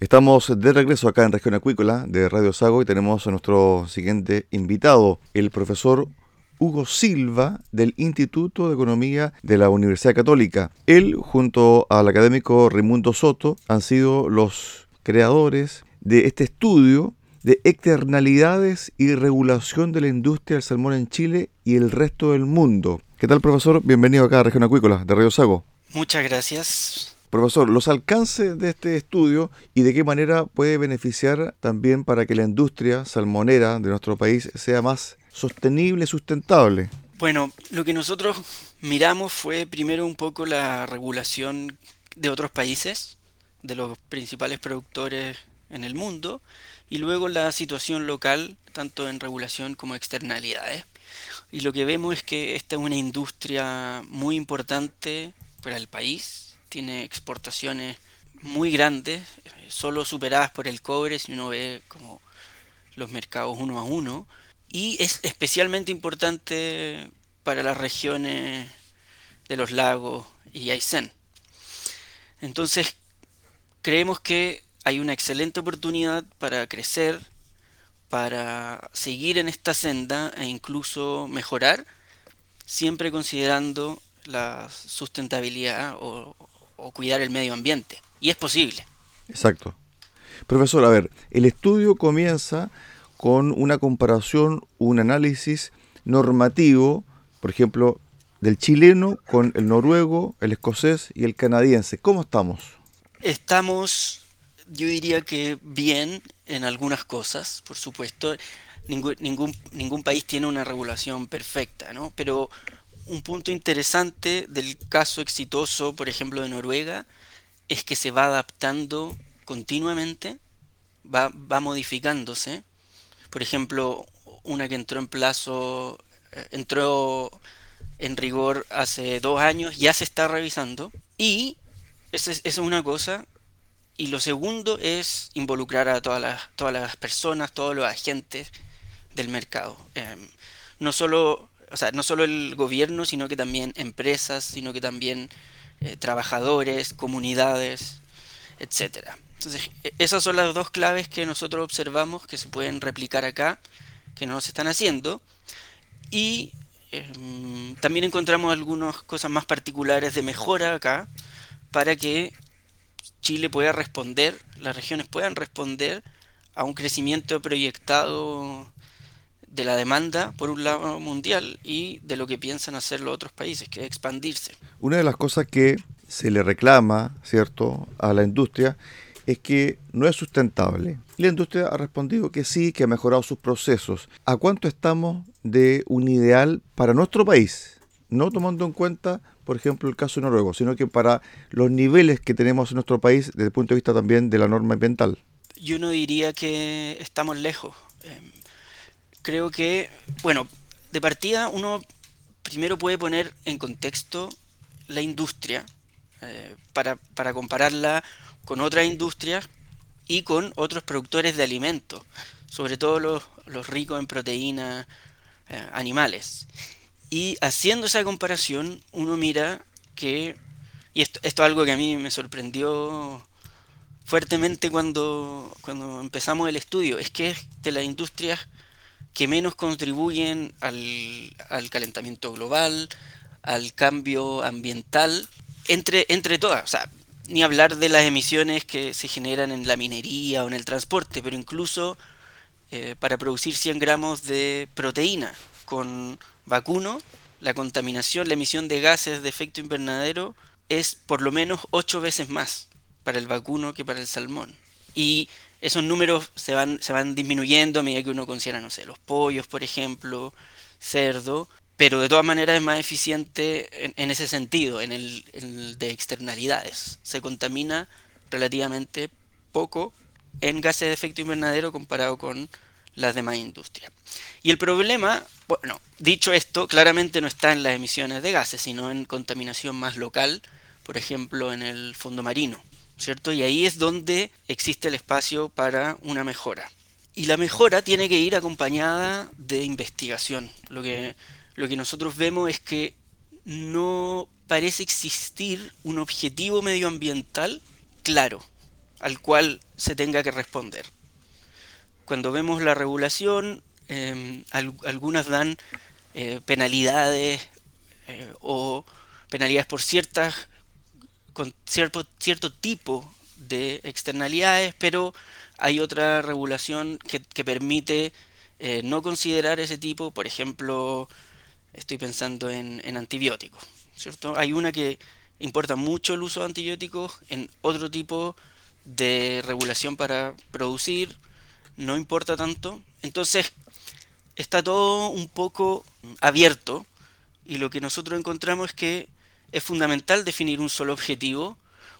Estamos de regreso acá en Región Acuícola de Radio Sago y tenemos a nuestro siguiente invitado, el profesor Hugo Silva del Instituto de Economía de la Universidad Católica. Él, junto al académico Raimundo Soto, han sido los creadores de este estudio de externalidades y regulación de la industria del salmón en Chile y el resto del mundo. ¿Qué tal, profesor? Bienvenido acá a Región Acuícola de Radio Sago. Muchas gracias. Profesor, los alcances de este estudio y de qué manera puede beneficiar también para que la industria salmonera de nuestro país sea más sostenible, sustentable? Bueno, lo que nosotros miramos fue primero un poco la regulación de otros países, de los principales productores en el mundo, y luego la situación local, tanto en regulación como externalidades. Y lo que vemos es que esta es una industria muy importante para el país, tiene exportaciones muy grandes, solo superadas por el cobre, si uno ve como los mercados uno a uno, y es especialmente importante para las regiones de los lagos y Aysén. Entonces, creemos que hay una excelente oportunidad para crecer, para seguir en esta senda e incluso mejorar, siempre considerando la sustentabilidad o, o cuidar el medio ambiente. Y es posible. Exacto. Profesor, a ver, el estudio comienza con una comparación, un análisis normativo, por ejemplo, del chileno con el noruego, el escocés y el canadiense. ¿Cómo estamos? Estamos, yo diría que bien en algunas cosas, por supuesto. Ningún, ningún, ningún país tiene una regulación perfecta, ¿no? Pero un punto interesante del caso exitoso, por ejemplo, de Noruega, es que se va adaptando continuamente, va, va modificándose por ejemplo, una que entró en plazo, eh, entró en rigor hace dos años, ya se está revisando. Y esa es, una cosa. Y lo segundo es involucrar a todas las, todas las personas, todos los agentes del mercado. Em, no solo o sea, no solo el gobierno, sino que también empresas, sino que también eh, trabajadores, comunidades, etcétera. Entonces, e, esas son las dos claves que nosotros observamos que se pueden replicar acá, que no se están haciendo. Y em, también encontramos algunas cosas más particulares de mejora acá para que Chile pueda responder, las regiones puedan responder a un crecimiento proyectado de la demanda por un lado mundial y de lo que piensan hacer los otros países, que es expandirse. Una de las cosas que se le reclama, ¿cierto?, a la industria es que no es sustentable. La industria ha respondido que sí, que ha mejorado sus procesos. ¿A cuánto estamos de un ideal para nuestro país? No tomando en cuenta, por ejemplo, el caso noruego, sino que para los niveles que tenemos en nuestro país desde el punto de vista también de la norma ambiental. Yo no diría que estamos lejos. Em, creo que, bueno, de partida uno primero puede poner en contexto la industria eh, para, para compararla con otras industrias y con otros productores de alimentos, sobre todo los, ricos en proteínas, eh, animales. Y haciendo esa comparación, uno mira que, y esto, esto es algo que a mí me sorprendió fuertemente cuando, cuando empezamos el estudio, es que de las industrias que menos contribuyen al, al calentamiento global, al cambio ambiental, entre, entre todas. O sea, ni hablar de las emisiones que se generan en la minería o en el transporte, pero incluso eh, para producir 100 gramos de proteína con vacuno, la contaminación, la emisión de gases de efecto invernadero es por lo menos 8 veces más para el vacuno que para el salmón. Y esos números se van, se van disminuyendo a medida que uno considera, no sé, los pollos, por ejemplo, cerdo, pero de todas maneras es más eficiente en, ese sentido, en el, de externalidades. Se contamina relativamente poco en gases de efecto invernadero comparado con las demás industrias. Y el problema, bueno, dicho esto, claramente no está en las emisiones de gases, sino en contaminación más local, por ejemplo, en el fondo marino. ¿Cierto? Y ahí es donde existe el espacio para una mejora. Y la mejora tiene que ir acompañada de investigación. Lo que, lo que nosotros vemos es que no parece existir un objetivo medioambiental claro al cual se tenga que responder. Cuando vemos la regulación, em, algunas dan eh, penalidades eh, o penalidades por ciertas con cierto, cierto tipo de externalidades, pero hay otra regulación que, permite eh, no considerar ese tipo, por ejemplo, estoy pensando en, antibióticos, ¿cierto? Hay una que importa mucho el uso de antibióticos, en otro tipo de regulación para producir no importa tanto. Entonces, está todo un poco abierto y lo que nosotros encontramos es que es fundamental definir un solo objetivo,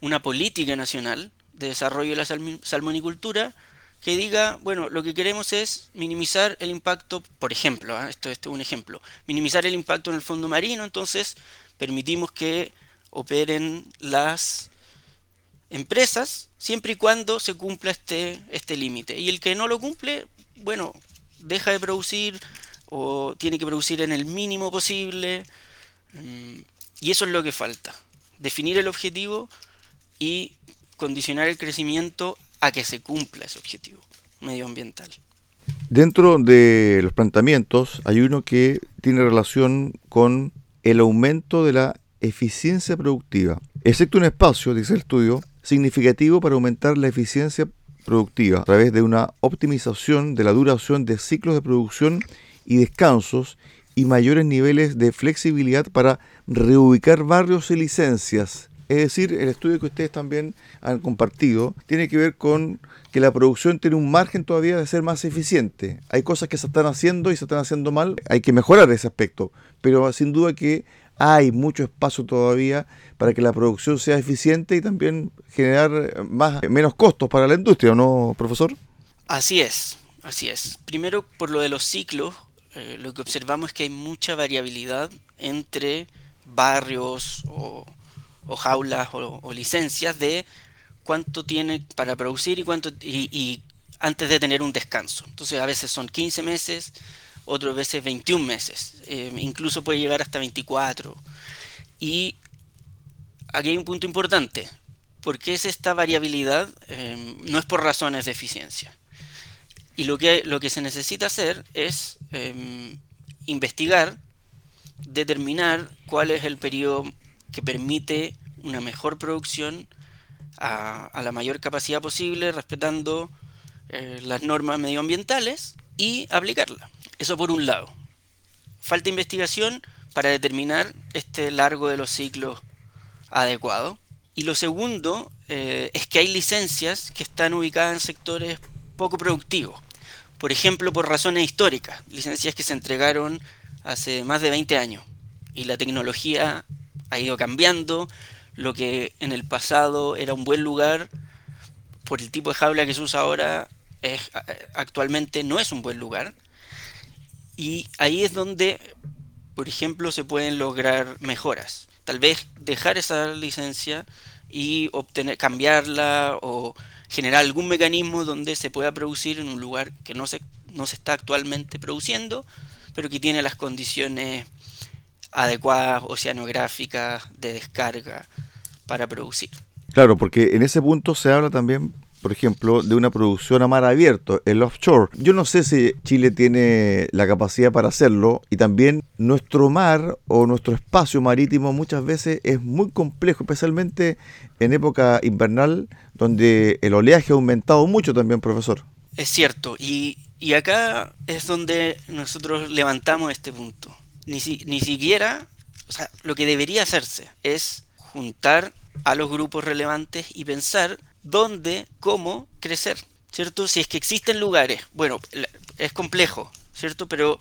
una política nacional de desarrollo de la salmonicultura que diga, bueno, lo que queremos es minimizar el impacto, por ejemplo, ¿ah? esto, es un ejemplo, minimizar el impacto en el fondo marino, entonces permitimos que operen las empresas siempre y cuando se cumpla este, este límite. Y el que no lo cumple, bueno, deja de producir o tiene que producir en el mínimo posible. Mm, y eso es lo que falta, definir el objetivo y condicionar el crecimiento a que se cumpla ese objetivo medioambiental. Dentro de los planteamientos hay uno que tiene relación con el aumento de la eficiencia productiva, excepto un espacio, dice el estudio, significativo para aumentar la eficiencia productiva a través de una optimización de la duración de ciclos de producción y descansos y mayores niveles de flexibilidad para reubicar barrios y licencias. Es decir, el estudio que ustedes también han compartido tiene que ver con que la producción tiene un margen todavía de ser más eficiente. Hay cosas que se están haciendo y se están haciendo mal, hay que mejorar ese aspecto, pero sin duda que hay mucho espacio todavía para que la producción sea eficiente y también generar más, menos costos para la industria, ¿no, profesor? Así es, así es. Primero, por lo de los ciclos, eh, lo que observamos es que hay mucha variabilidad entre barrios o, jaulas o, licencias de cuánto tiene para producir y cuánto y, antes de tener un descanso. Entonces a veces son 15 meses, otras veces 21 meses, eh, incluso puede llegar hasta 24. Y aquí hay un punto importante, porque es esta variabilidad, eh, no es por razones de eficiencia. Y lo que, lo que se necesita hacer es em, investigar determinar cuál es el periodo que permite una mejor producción a, la mayor capacidad posible, respetando eh, las normas medioambientales y aplicarla. Eso por un lado. Falta investigación para determinar este largo de los ciclos adecuado. Y lo segundo eh, es que hay licencias que están ubicadas en sectores poco productivos. Por ejemplo, por razones históricas, licencias que se entregaron hace más de 20 años y la tecnología ha ido cambiando. Lo que en el pasado era un buen lugar, por el tipo de jaula que se usa ahora, es, actualmente no es un buen lugar. Y ahí es donde, por ejemplo, se pueden lograr mejoras. Tal vez dejar esa licencia y obtener, cambiarla o generar algún mecanismo donde se pueda producir en un lugar que no se, no se está actualmente produciendo pero que tiene las condiciones adecuadas oceanográficas de descarga para producir. Claro, porque en ese punto se habla también, por ejemplo, de una producción a mar abierto, el offshore. Yo no sé si Chile tiene la capacidad para hacerlo y también nuestro mar o nuestro espacio marítimo muchas veces es muy complejo, especialmente en época invernal, donde el oleaje ha aumentado mucho también, profesor. Es cierto, y, y acá es donde nosotros levantamos este punto ni, ni siquiera, o sea, lo que debería hacerse es juntar a los grupos relevantes y pensar dónde, cómo crecer, ¿cierto? Si es que existen lugares, bueno, es complejo, ¿cierto? Pero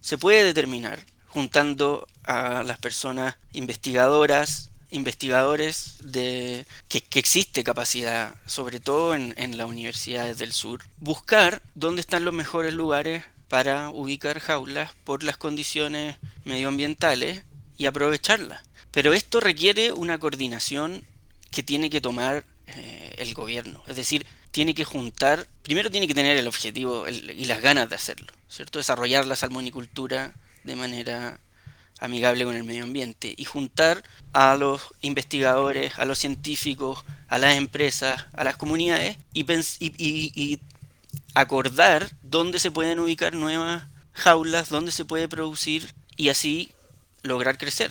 se puede determinar juntando a las personas investigadoras, investigadores de que, existe capacidad, sobre todo en, en, las universidades del sur, buscar dónde están los mejores lugares para ubicar jaulas por las condiciones medioambientales y aprovecharlas. Pero esto requiere una coordinación que tiene que tomar eh, el gobierno. Es decir, tiene que juntar, primero tiene que tener el objetivo y las ganas de hacerlo, ¿cierto? Desarrollar la salmonicultura de manera amigable con el medio ambiente y juntar a los investigadores, a los científicos, a las empresas, a las comunidades y, y acordar dónde se pueden ubicar nuevas jaulas, dónde se puede producir y así lograr crecer.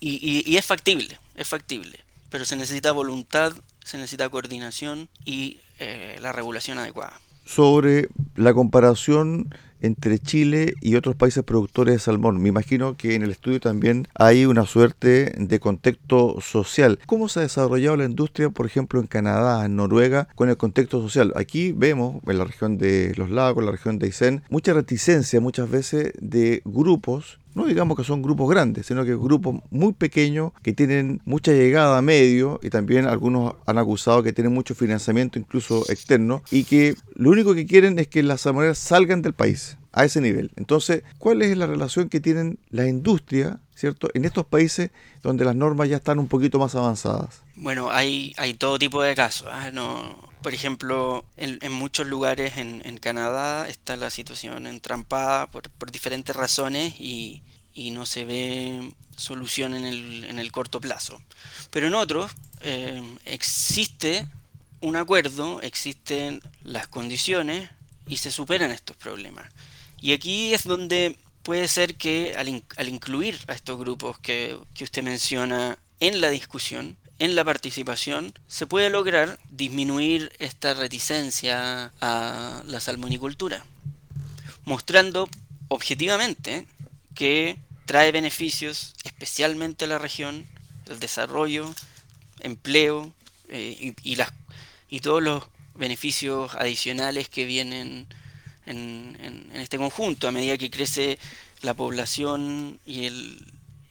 Y, es factible, es factible, pero se necesita voluntad, se necesita coordinación y eh, la regulación adecuada. Sobre la comparación entre Chile y otros países productores de salmón. Me imagino que en el estudio también hay una suerte de contexto social. ¿Cómo se ha desarrollado la industria, por ejemplo, en Canadá, en Noruega, con el contexto social? Aquí vemos, en la región de los lagos, en la región de Aysén, mucha reticencia muchas veces de grupos no digamos que son grupos grandes, sino que grupos muy pequeños que tienen mucha llegada a medio y también algunos han acusado que tienen mucho financiamiento incluso externo y que lo único que quieren es que las salmoneras salgan del país a ese nivel. Entonces, ¿cuál es la relación que tienen la industria, ¿cierto? En estos países donde las normas ya están un poquito más avanzadas. Bueno, hay, hay todo tipo de casos. ¿ah? Por ejemplo, en, muchos lugares en, Canadá está la situación entrampada por, diferentes razones y, no se ve solución en el, en el corto plazo. Pero en otros eh, existe un acuerdo, existen las condiciones y se superan estos problemas. Y aquí es donde puede ser que al, incluir a estos grupos que, usted menciona en la discusión, en la participación, se puede lograr disminuir esta reticencia a la salmonicultura, mostrando objetivamente que trae beneficios especialmente a la región, el desarrollo, empleo eh, y todos los beneficios adicionales que vienen en, este conjunto. A medida que crece la población y el,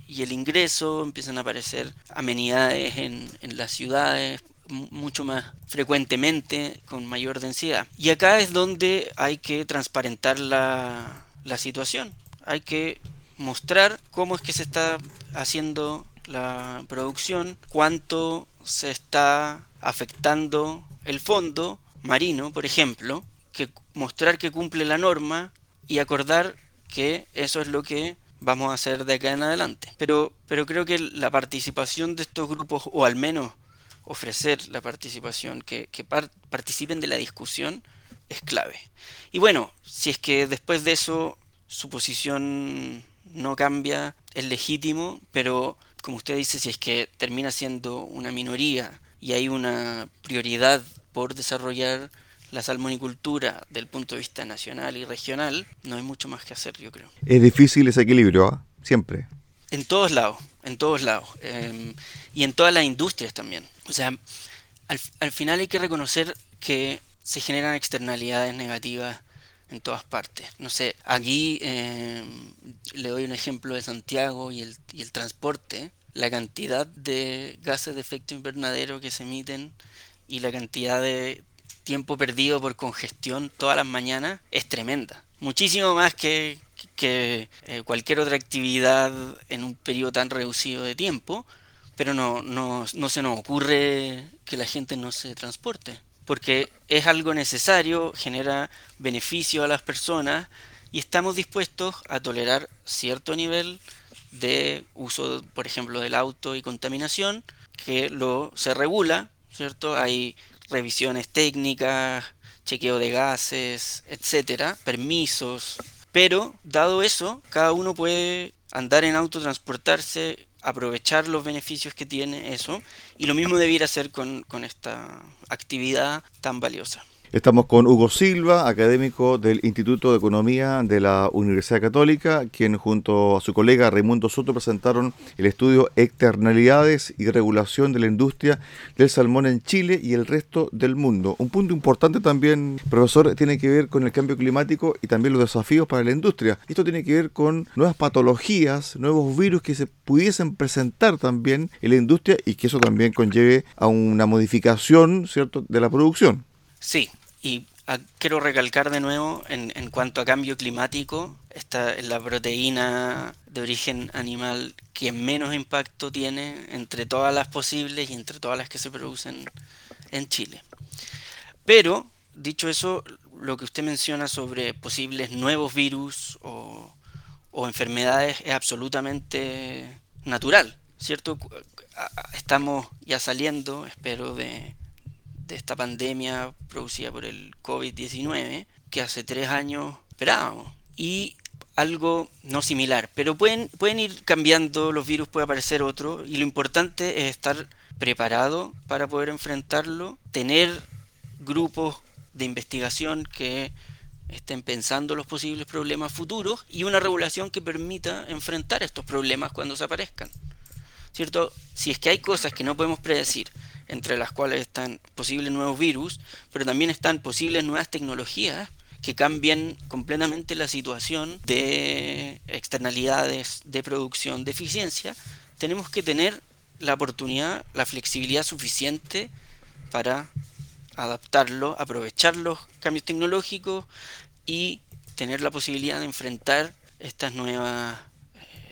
y el ingreso, empiezan a aparecer amenidades en, en las ciudades mucho más frecuentemente, con mayor densidad. Y acá es donde hay que transparentar la, la situación. Hay que mostrar cómo es que se está haciendo la producción, cuánto se está afectando el fondo marino, por ejemplo, que mostrar que cumple la norma y acordar que eso es lo que vamos a hacer de acá en adelante. Pero, pero creo que la participación de estos grupos, o al menos ofrecer la participación, que, participen de la discusión, es clave. Y bueno, si es que después de eso su posición no cambia, es legítimo, pero como usted dice, si es que termina siendo una minoría y hay una prioridad por desarrollar la salmonicultura del punto de vista nacional y regional, no hay mucho más que hacer, yo creo. Es difícil ese equilibrio, ¿ah? siempre. En todos lados, en todos lados. Em, y en todas las industrias también. O sea, al, final hay que reconocer que se generan externalidades negativas en todas partes. No sé, aquí em, le doy un ejemplo de Santiago y el, y el transporte. La cantidad de gases de efecto invernadero que se emiten y la cantidad de tiempo perdido por congestión todas las mañanas es tremenda. Muchísimo más que, que eh, cualquier otra actividad en un periodo tan reducido de tiempo, pero no, no, no se nos ocurre que la gente no se transporte, porque es algo necesario, genera beneficio a las personas y estamos dispuestos a tolerar cierto nivel de uso, por ejemplo, del auto y contaminación, que lo se regula, ¿cierto? Hay revisiones técnicas, chequeo de gases, etcétera, permisos, pero dado eso, cada uno puede andar en auto, transportarse, aprovechar los beneficios que tiene eso, y lo mismo debiera hacer con, con esta actividad tan valiosa. Estamos con Hugo Silva, académico del Instituto de Economía de la Universidad Católica, quien junto a su colega Raimundo Soto presentaron el estudio Externalidades y Regulación de la Industria del Salmón en Chile y el resto del mundo. Un punto importante también, profesor, tiene que ver con el cambio climático y también los desafíos para la industria. Esto tiene que ver con nuevas patologías, nuevos virus que se pudiesen presentar también en la industria y que eso también conlleve a una modificación, ¿cierto?, de la producción. Sí, y ah, quiero recalcar de nuevo, en, cuanto a cambio climático, esta es la proteína de origen animal que menos impacto tiene entre todas las posibles y entre todas las que se producen en Chile. Pero, dicho eso, lo que usted menciona sobre posibles nuevos virus o, o enfermedades es absolutamente natural, ¿cierto? Estamos ya saliendo, espero, de, esta pandemia producida por el COVID-19 que hace tres años esperábamos. Y algo no similar, pero pueden, pueden ir cambiando, los virus puede aparecer otro, y lo importante es estar preparado para poder enfrentarlo, tener grupos de investigación que estén pensando los posibles problemas futuros y una regulación que permita enfrentar estos problemas cuando se aparezcan. ¿Cierto? Si es que hay cosas que no podemos predecir, entre las cuales están posibles nuevos virus, pero también están posibles nuevas tecnologías que cambien completamente la situación de externalidades de producción de eficiencia, tenemos que tener la oportunidad, la flexibilidad suficiente para adaptarlo, aprovechar los cambios tecnológicos y tener la posibilidad de enfrentar estas nuevas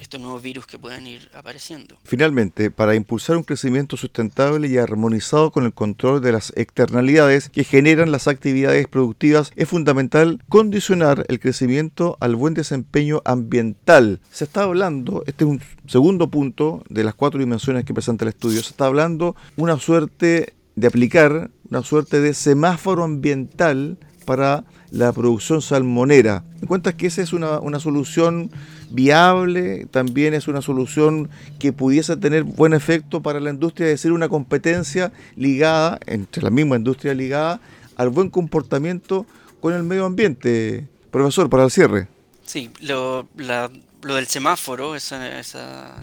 estos nuevos virus que puedan ir apareciendo. Finalmente, para impulsar un crecimiento sustentable y armonizado con el control de las externalidades que generan las actividades productivas, es fundamental condicionar el crecimiento al buen desempeño ambiental. Se está hablando, este es un segundo punto de las cuatro dimensiones que presenta el estudio, se está hablando una suerte de aplicar una suerte de semáforo ambiental para la producción salmonera. ¿En cuenta que esa es una, una, solución viable? También es una solución que pudiese tener buen efecto para la industria, es decir, una competencia ligada, entre la misma industria ligada, al buen comportamiento con el medio ambiente. Profesor, para el cierre. Sí, lo, lo del semáforo, ese,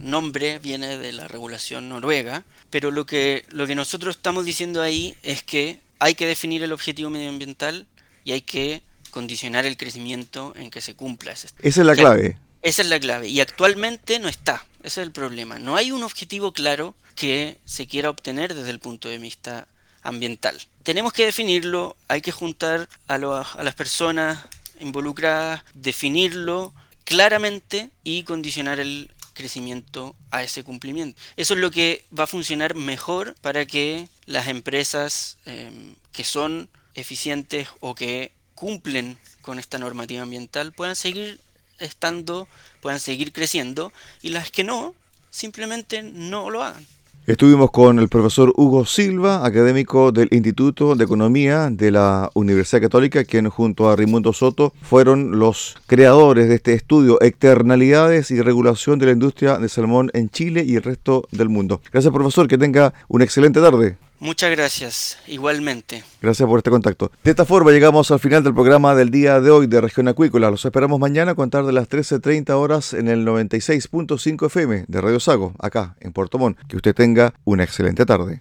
nombre viene de la regulación noruega, pero lo que, lo que nosotros estamos diciendo ahí es que hay que definir el objetivo medioambiental y hay que condicionar el crecimiento en que se cumpla ese. Esa es la clave. Esa es la clave. Y actualmente no está. Ese es el problema. No hay un objetivo claro que se quiera obtener desde el punto de vista ambiental. Tenemos que definirlo, hay que juntar a, las personas involucradas, definirlo claramente y condicionar el crecimiento a ese cumplimiento. Eso es lo que va a funcionar mejor para que las empresas em, que son eficientes o que cumplen con esta normativa ambiental puedan seguir estando, puedan seguir creciendo y las que no, simplemente no lo hagan. Estuvimos con el profesor Hugo Silva, académico del Instituto de Economía de la Universidad Católica, quien junto a Raimundo Soto fueron los creadores de este estudio Externalidades y Regulación de la Industria de Salmón en Chile y el resto del mundo. Gracias profesor, que tenga una excelente tarde. Muchas gracias, igualmente. Gracias por este contacto. De esta forma llegamos al final del programa del día de hoy de Región Acuícola. Los esperamos mañana a contar de las 13.30 horas en el 96.5 FM de Radio Sago, acá en Puerto Montt. Que usted tenga una excelente tarde.